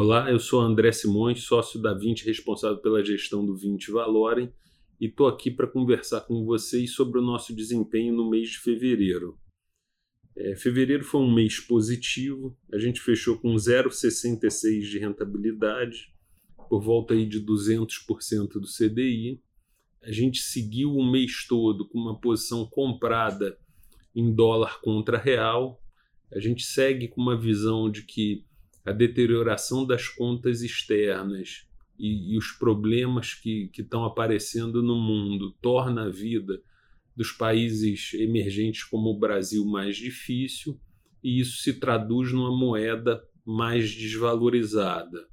Olá, eu sou André Simões, sócio da 20, responsável pela gestão do 20 Valorem, e estou aqui para conversar com vocês sobre o nosso desempenho no mês de fevereiro. É, fevereiro foi um mês positivo, a gente fechou com 0,66 de rentabilidade, por volta aí de 200% do CDI. A gente seguiu o mês todo com uma posição comprada em dólar contra real. A gente segue com uma visão de que a deterioração das contas externas e, e os problemas que, estão aparecendo no mundo torna a vida dos países emergentes como o Brasil mais difícil e isso se traduz numa moeda mais desvalorizada.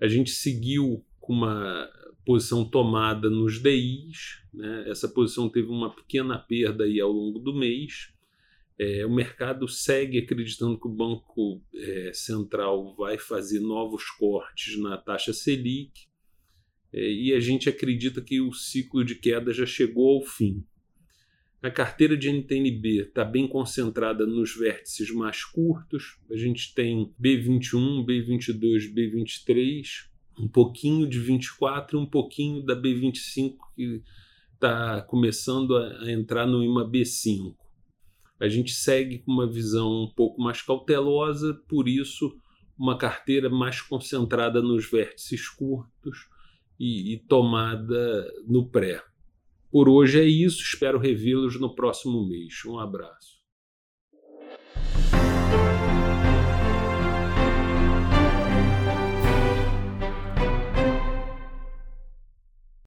A gente seguiu com uma posição tomada nos DIs, né? essa posição teve uma pequena perda aí ao longo do mês, é, o mercado segue acreditando que o Banco é, Central vai fazer novos cortes na taxa Selic é, e a gente acredita que o ciclo de queda já chegou ao fim. A carteira de NTNB está bem concentrada nos vértices mais curtos. A gente tem B21, B22, B23, um pouquinho de 24 e um pouquinho da B25 que está começando a entrar no IMA B5 a gente segue com uma visão um pouco mais cautelosa, por isso, uma carteira mais concentrada nos vértices curtos e, e tomada no pré. Por hoje é isso, espero revê-los no próximo mês. Um abraço.